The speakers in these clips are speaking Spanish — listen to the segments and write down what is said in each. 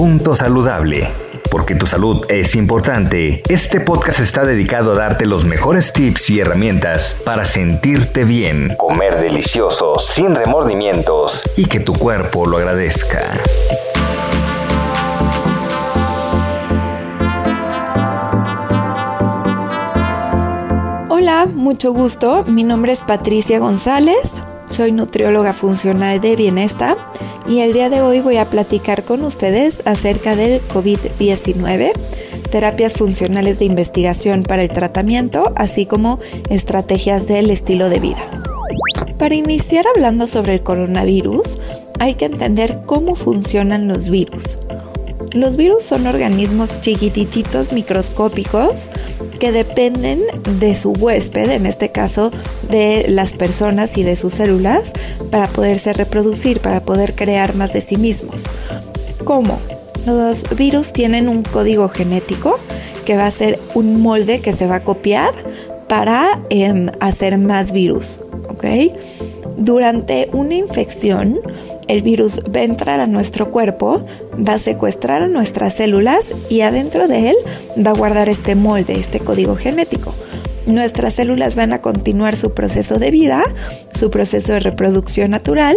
Punto saludable. Porque tu salud es importante, este podcast está dedicado a darte los mejores tips y herramientas para sentirte bien, comer delicioso, sin remordimientos y que tu cuerpo lo agradezca. Hola, mucho gusto. Mi nombre es Patricia González. Soy nutrióloga funcional de Bienesta y el día de hoy voy a platicar con ustedes acerca del COVID-19, terapias funcionales de investigación para el tratamiento, así como estrategias del estilo de vida. Para iniciar hablando sobre el coronavirus, hay que entender cómo funcionan los virus. Los virus son organismos chiquititos microscópicos que dependen de su huésped, en este caso de las personas y de sus células, para poderse reproducir, para poder crear más de sí mismos. ¿Cómo? Los virus tienen un código genético que va a ser un molde que se va a copiar para em, hacer más virus. ¿ok? Durante una infección, el virus va a entrar a nuestro cuerpo, va a secuestrar a nuestras células y adentro de él va a guardar este molde, este código genético. Nuestras células van a continuar su proceso de vida, su proceso de reproducción natural,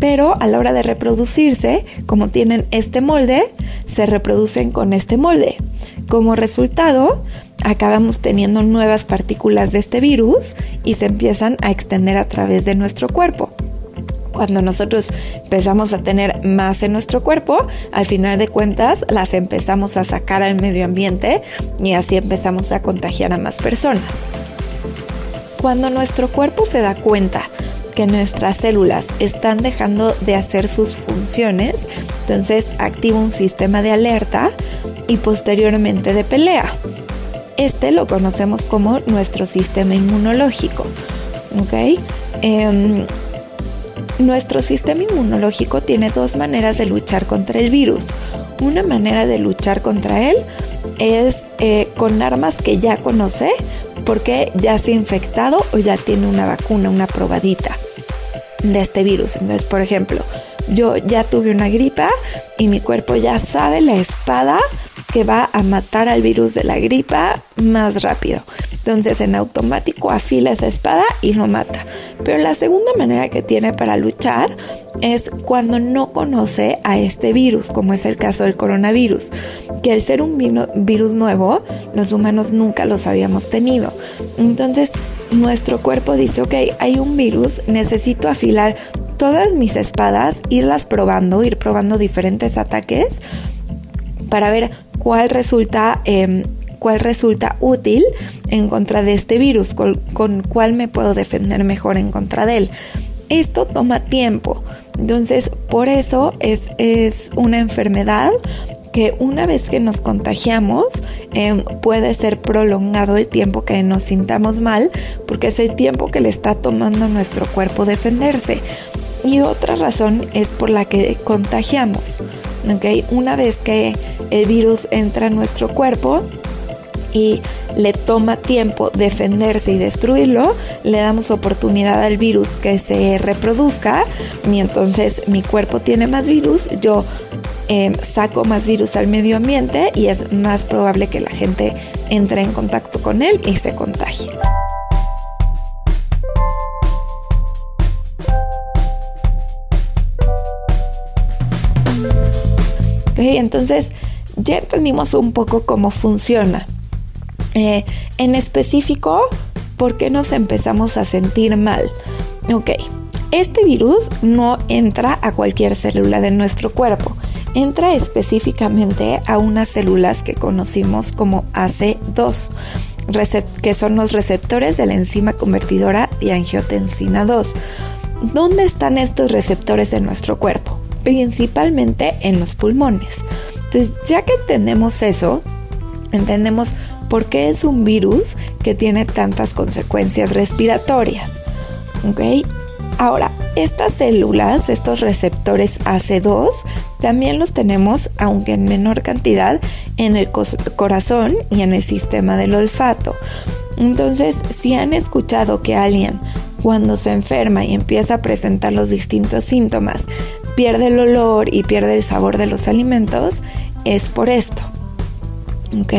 pero a la hora de reproducirse, como tienen este molde, se reproducen con este molde. Como resultado, acabamos teniendo nuevas partículas de este virus y se empiezan a extender a través de nuestro cuerpo cuando nosotros empezamos a tener más en nuestro cuerpo, al final de cuentas las empezamos a sacar al medio ambiente y así empezamos a contagiar a más personas. Cuando nuestro cuerpo se da cuenta que nuestras células están dejando de hacer sus funciones, entonces activa un sistema de alerta y posteriormente de pelea. Este lo conocemos como nuestro sistema inmunológico. ¿ok? Em, nuestro sistema inmunológico tiene dos maneras de luchar contra el virus. Una manera de luchar contra él es eh, con armas que ya conoce porque ya se ha infectado o ya tiene una vacuna, una probadita de este virus. Entonces, por ejemplo, yo ya tuve una gripa y mi cuerpo ya sabe la espada que va a matar al virus de la gripa más rápido. Entonces en automático afila esa espada y lo mata. Pero la segunda manera que tiene para luchar es cuando no conoce a este virus, como es el caso del coronavirus, que al ser un virus nuevo, los humanos nunca los habíamos tenido. Entonces nuestro cuerpo dice, ok, hay un virus, necesito afilar todas mis espadas, irlas probando, ir probando diferentes ataques para ver cuál resulta, em, cuál resulta útil en contra de este virus, con, cuál me puedo defender mejor en contra de él. Esto toma tiempo, entonces por eso es, es una enfermedad que una vez que nos contagiamos em, puede ser prolongado el tiempo que nos sintamos mal porque es el tiempo que le está tomando a nuestro cuerpo defenderse. Y otra razón es por la que contagiamos. ¿okay? Una vez que el virus entra a nuestro cuerpo y le toma tiempo defenderse y destruirlo, le damos oportunidad al virus que se reproduzca y entonces mi cuerpo tiene más virus, yo em, saco más virus al medio ambiente y es más probable que la gente entre en contacto con él y se contagie. Entonces, ya entendimos un poco cómo funciona. Eh, en específico, ¿por qué nos empezamos a sentir mal? Ok, este virus no entra a cualquier célula de nuestro cuerpo, entra específicamente a unas células que conocimos como AC2. que son los receptores de la enzima convertidora de angiotensina 2. ¿Dónde están estos receptores en nuestro cuerpo? Principalmente en los pulmones. Entonces, ya que entendemos eso, entendemos por qué es un virus que tiene tantas consecuencias respiratorias. ¿Ok? Ahora, estas células, estos receptores AC2, también los tenemos, aunque en menor cantidad, en el corazón y en el sistema del olfato. Entonces, si han escuchado que alguien cuando se enferma y empieza a presentar los distintos síntomas, pierde el olor y pierde el sabor de los alimentos, es por esto. ¿Ok?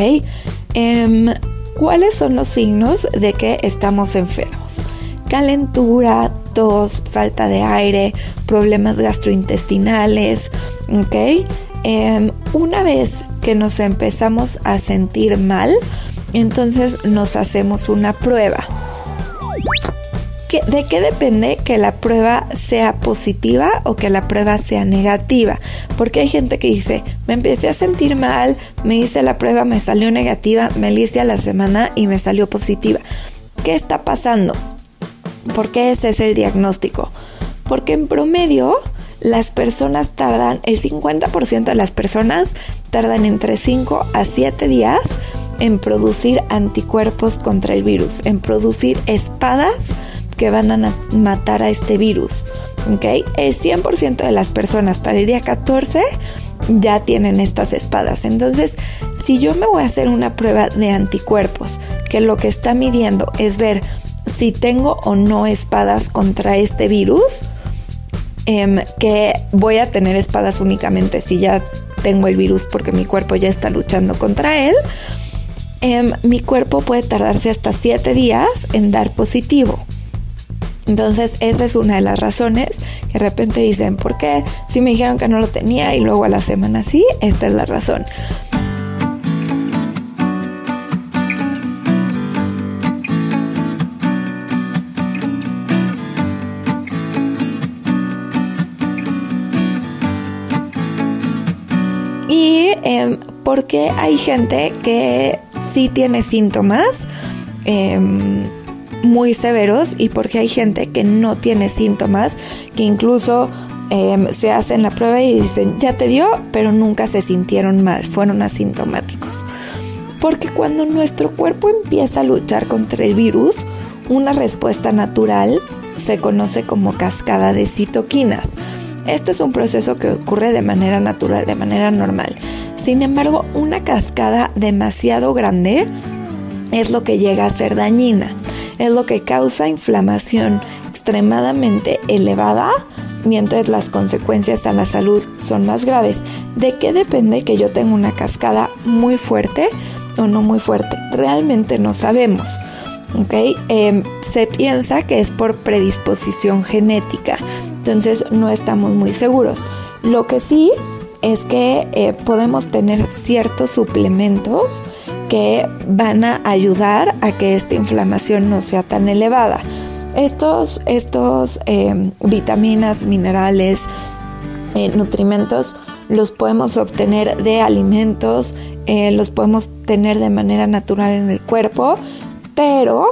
Em, ¿Cuáles son los signos de que estamos enfermos? Calentura, tos, falta de aire, problemas gastrointestinales, ¿ok? Em, una vez que nos empezamos a sentir mal, entonces nos hacemos una prueba. ¿De qué depende que la prueba sea positiva o que la prueba sea negativa? Porque hay gente que dice, me empecé a sentir mal, me hice la prueba, me salió negativa, me la hice a la semana y me salió positiva. ¿Qué está pasando? ¿Por qué ese es el diagnóstico? Porque en promedio las personas tardan, el 50% de las personas tardan entre 5 a 7 días en producir anticuerpos contra el virus, en producir espadas que van a matar a este virus. ¿ok? El 100% de las personas para el día 14 ya tienen estas espadas. Entonces, si yo me voy a hacer una prueba de anticuerpos, que lo que está midiendo es ver si tengo o no espadas contra este virus, em, que voy a tener espadas únicamente si ya tengo el virus porque mi cuerpo ya está luchando contra él. Em, mi cuerpo puede tardarse hasta 7 días en dar positivo. Entonces, esa es una de las razones que de repente dicen, ¿por qué? Si me dijeron que no lo tenía y luego a la semana sí, esta es la razón. Y eh, porque hay gente que sí tiene síntomas, em, muy severos y porque hay gente que no tiene síntomas, que incluso em, se hacen la prueba y dicen, ya te dio, pero nunca se sintieron mal, fueron asintomáticos. Porque cuando nuestro cuerpo empieza a luchar contra el virus, una respuesta natural se conoce como cascada de citoquinas. Esto es un proceso que ocurre de manera natural, de manera normal. Sin embargo, una cascada demasiado grande es lo que llega a ser dañina es lo que causa inflamación extremadamente elevada mientras las consecuencias a la salud son más graves. ¿De qué depende que yo tenga una cascada muy fuerte o no muy fuerte? Realmente no sabemos. Em, se piensa que es por predisposición genética, entonces no estamos muy seguros. Lo que sí es que eh, podemos tener ciertos suplementos que van a ayudar a que esta inflamación no sea tan elevada. Estos, estos eh, vitaminas, minerales, eh, nutrimentos los podemos obtener de alimentos, eh, los podemos tener de manera natural en el cuerpo, pero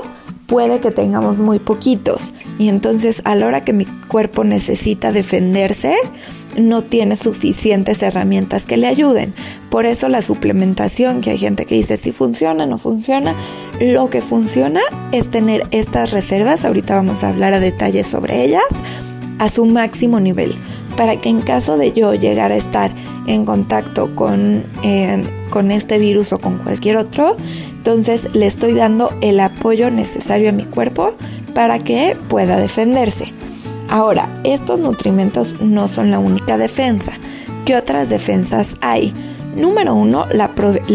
puede que tengamos muy poquitos y entonces a la hora que mi cuerpo necesita defenderse, no tiene suficientes herramientas que le ayuden. Por eso la suplementación, que hay gente que dice si funciona, no funciona, lo que funciona es tener estas reservas, ahorita vamos a hablar a detalle sobre ellas, a su máximo nivel, para que en caso de yo llegar a estar en contacto con, eh, con este virus o con cualquier otro, entonces le estoy dando el apoyo necesario a mi cuerpo para que pueda defenderse. Ahora, estos nutrimentos no son la única defensa. ¿Qué otras defensas hay? Número uno, la,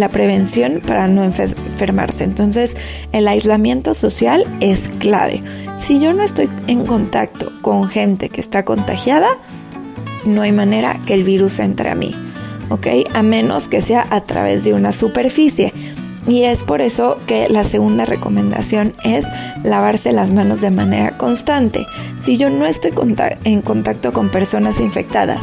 prevención para no enfermarse. Entonces, el aislamiento social es clave. Si yo no estoy en contacto con gente que está contagiada, no hay manera que el virus entre a mí. ¿Ok? A menos que sea a través de una superficie. Y es por eso que la segunda recomendación es lavarse las manos de manera constante. Si yo no estoy en contacto con personas infectadas,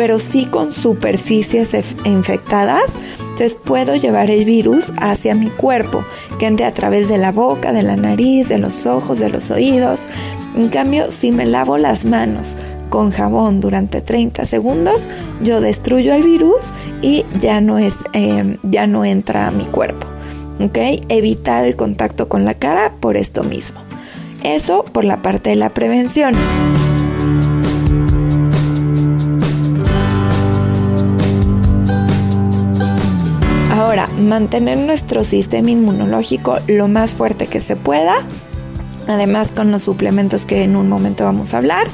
pero sí con superficies infectadas. Entonces puedo llevar el virus hacia mi cuerpo, que entre a través de la boca, de la nariz, de los ojos, de los oídos. En cambio, si me lavo las manos con jabón durante 30 segundos, yo destruyo el virus y ya no, es, eh, ya no entra a mi cuerpo. ¿Ok? Evitar el contacto con la cara por esto mismo. Eso por la parte de la prevención. Ahora, mantener nuestro sistema inmunológico lo más fuerte que se pueda, además con los suplementos que en un momento vamos a hablar,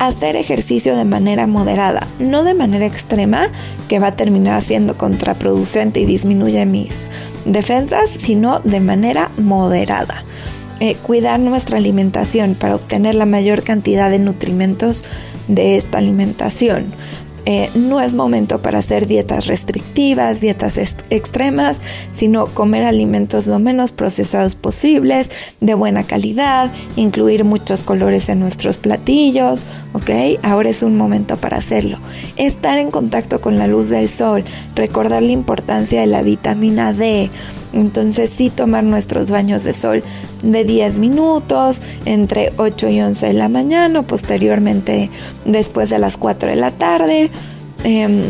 hacer ejercicio de manera moderada, no de manera extrema, que va a terminar siendo contraproducente y disminuye mis defensas, sino de manera moderada. Eh, cuidar nuestra alimentación para obtener la mayor cantidad de nutrimentos de esta alimentación. Eh, no es momento para hacer dietas restrictivas, dietas extremas, sino comer alimentos lo menos procesados posibles, de buena calidad, incluir muchos colores en nuestros platillos, ¿ok? Ahora es un momento para hacerlo. Estar en contacto con la luz del sol, recordar la importancia de la vitamina D, entonces sí tomar nuestros baños de sol de 10 minutos, entre 8 y 11 de la mañana, o posteriormente después de las 4 de la tarde. Em,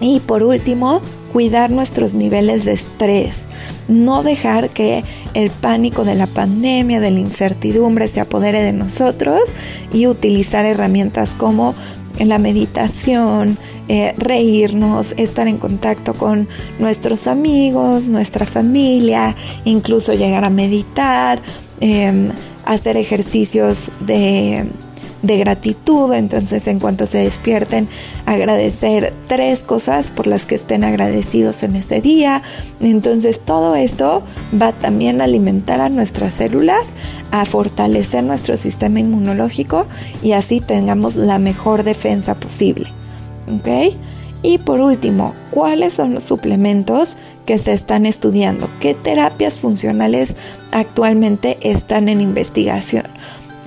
y por último, cuidar nuestros niveles de estrés. No dejar que el pánico de la pandemia, de la incertidumbre se apodere de nosotros y utilizar herramientas como la meditación, eh, reírnos, estar en contacto con nuestros amigos, nuestra familia, incluso llegar a meditar, em, hacer ejercicios de, de gratitud, entonces en cuanto se despierten, agradecer tres cosas por las que estén agradecidos en ese día. Entonces todo esto va también a alimentar a nuestras células, a fortalecer nuestro sistema inmunológico y así tengamos la mejor defensa posible. Y por último, ¿cuáles son los suplementos que se están estudiando? ¿Qué terapias funcionales actualmente están en investigación?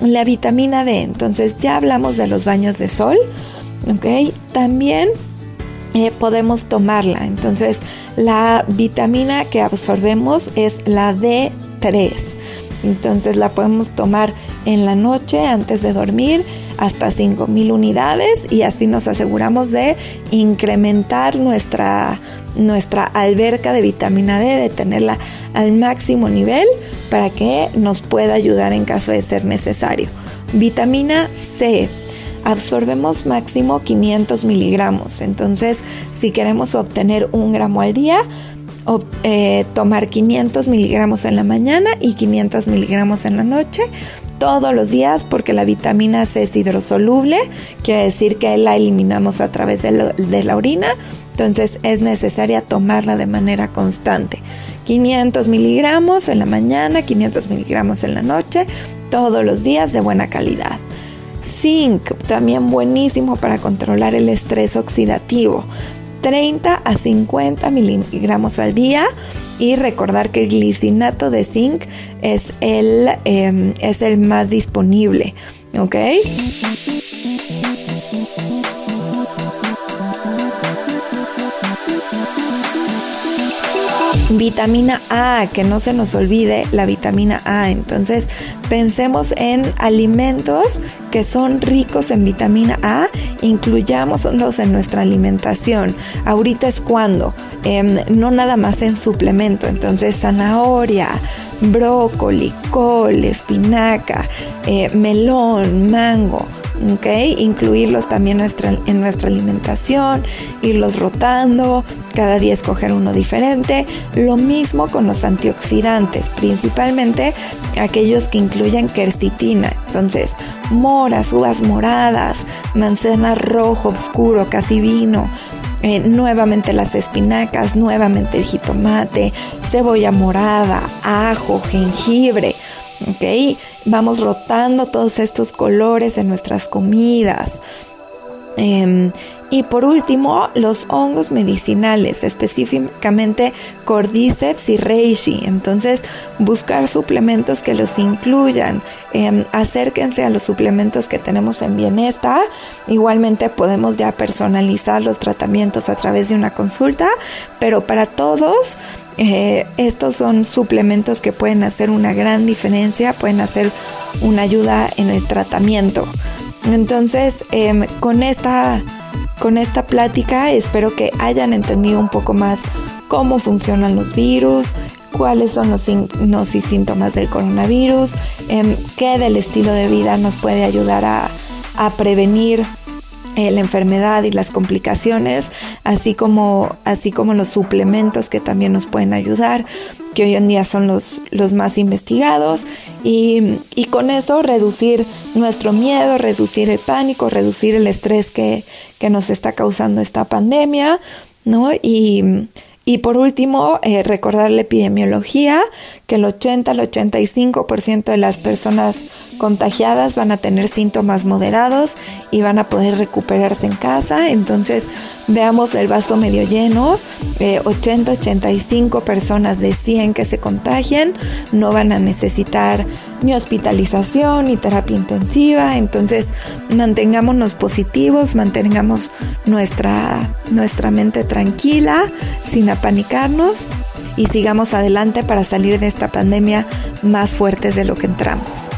La vitamina D, entonces ya hablamos de los baños de sol, ¿ok? También eh, podemos tomarla, entonces la vitamina que absorbemos es la D3, entonces la podemos tomar en la noche antes de dormir hasta 5.000 unidades y así nos aseguramos de incrementar nuestra, nuestra alberca de vitamina D, de tenerla al máximo nivel para que nos pueda ayudar en caso de ser necesario. Vitamina C. Absorbemos máximo 500 miligramos, entonces si queremos obtener un gramo al día, eh, tomar 500 miligramos en la mañana y 500 miligramos en la noche todos los días porque la vitamina C es hidrosoluble, quiere decir que la eliminamos a través de, la orina, entonces es necesaria tomarla de manera constante. 500 miligramos en la mañana, 500 miligramos en la noche, todos los días de buena calidad. Zinc, también buenísimo para controlar el estrés oxidativo. 30 a 50 miligramos al día y recordar que el glicinato de zinc es el, em, es el más disponible, ¿ok? Vitamina A, que no se nos olvide la vitamina A. Entonces, pensemos en alimentos que son ricos en vitamina A, incluyámoslos en nuestra alimentación. Ahorita es cuando, em, no nada más en suplemento. Entonces, zanahoria, brócoli, col, espinaca, eh, melón, mango. Incluirlos también en nuestra alimentación, irlos rotando, cada día escoger uno diferente. Lo mismo con los antioxidantes, principalmente aquellos que incluyen quercitina. Entonces, moras, uvas moradas, manzana rojo oscuro, casi vino, eh, nuevamente las espinacas, nuevamente el jitomate, cebolla morada, ajo, jengibre. ¿ok? Vamos rotando todos estos colores en nuestras comidas. Em, Y por último, los hongos medicinales, específicamente Cordyceps y Reishi. Entonces, buscar suplementos que los incluyan. Em, acérquense a los suplementos que tenemos en Bienesta. Igualmente podemos ya personalizar los tratamientos a través de una consulta, pero para todos eh, estos son suplementos que pueden hacer una gran diferencia, pueden hacer una ayuda en el tratamiento. Entonces, em, con, esta, con esta plática espero que hayan entendido un poco más cómo funcionan los virus, cuáles son los signos y síntomas del coronavirus, em, qué del estilo de vida nos puede ayudar a, prevenir eh, la enfermedad y las complicaciones, así como, así como los suplementos que también nos pueden ayudar, que hoy en día son los, los más investigados, y, y, con eso reducir nuestro miedo, reducir el pánico, reducir el estrés que, que nos está causando esta pandemia, ¿no? Y, y por último, eh, recordar la epidemiología, que el 80 al 85% de las personas contagiadas van a tener síntomas moderados y van a poder recuperarse en casa. Entonces, veamos el vaso medio lleno. 80-85 eh, personas de 100 que se contagien no van a necesitar ni hospitalización ni terapia intensiva. Entonces, mantengámonos positivos, mantengamos nuestra, nuestra mente tranquila, sin apanicarnos y sigamos adelante para salir de esta pandemia más fuertes de lo que entramos.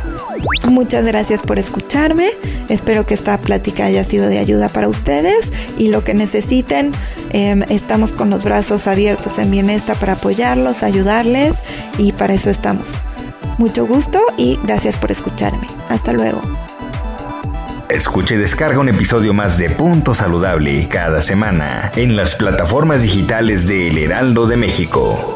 Muchas gracias por escucharme. Espero que esta plática haya sido de ayuda para ustedes y lo que necesiten, em, estamos con los brazos abiertos en Bienesta para apoyarlos, ayudarles y para eso estamos. Mucho gusto y gracias por escucharme. Hasta luego. Escuche y descarga un episodio más de Punto Saludable cada semana en las plataformas digitales de El Heraldo de México.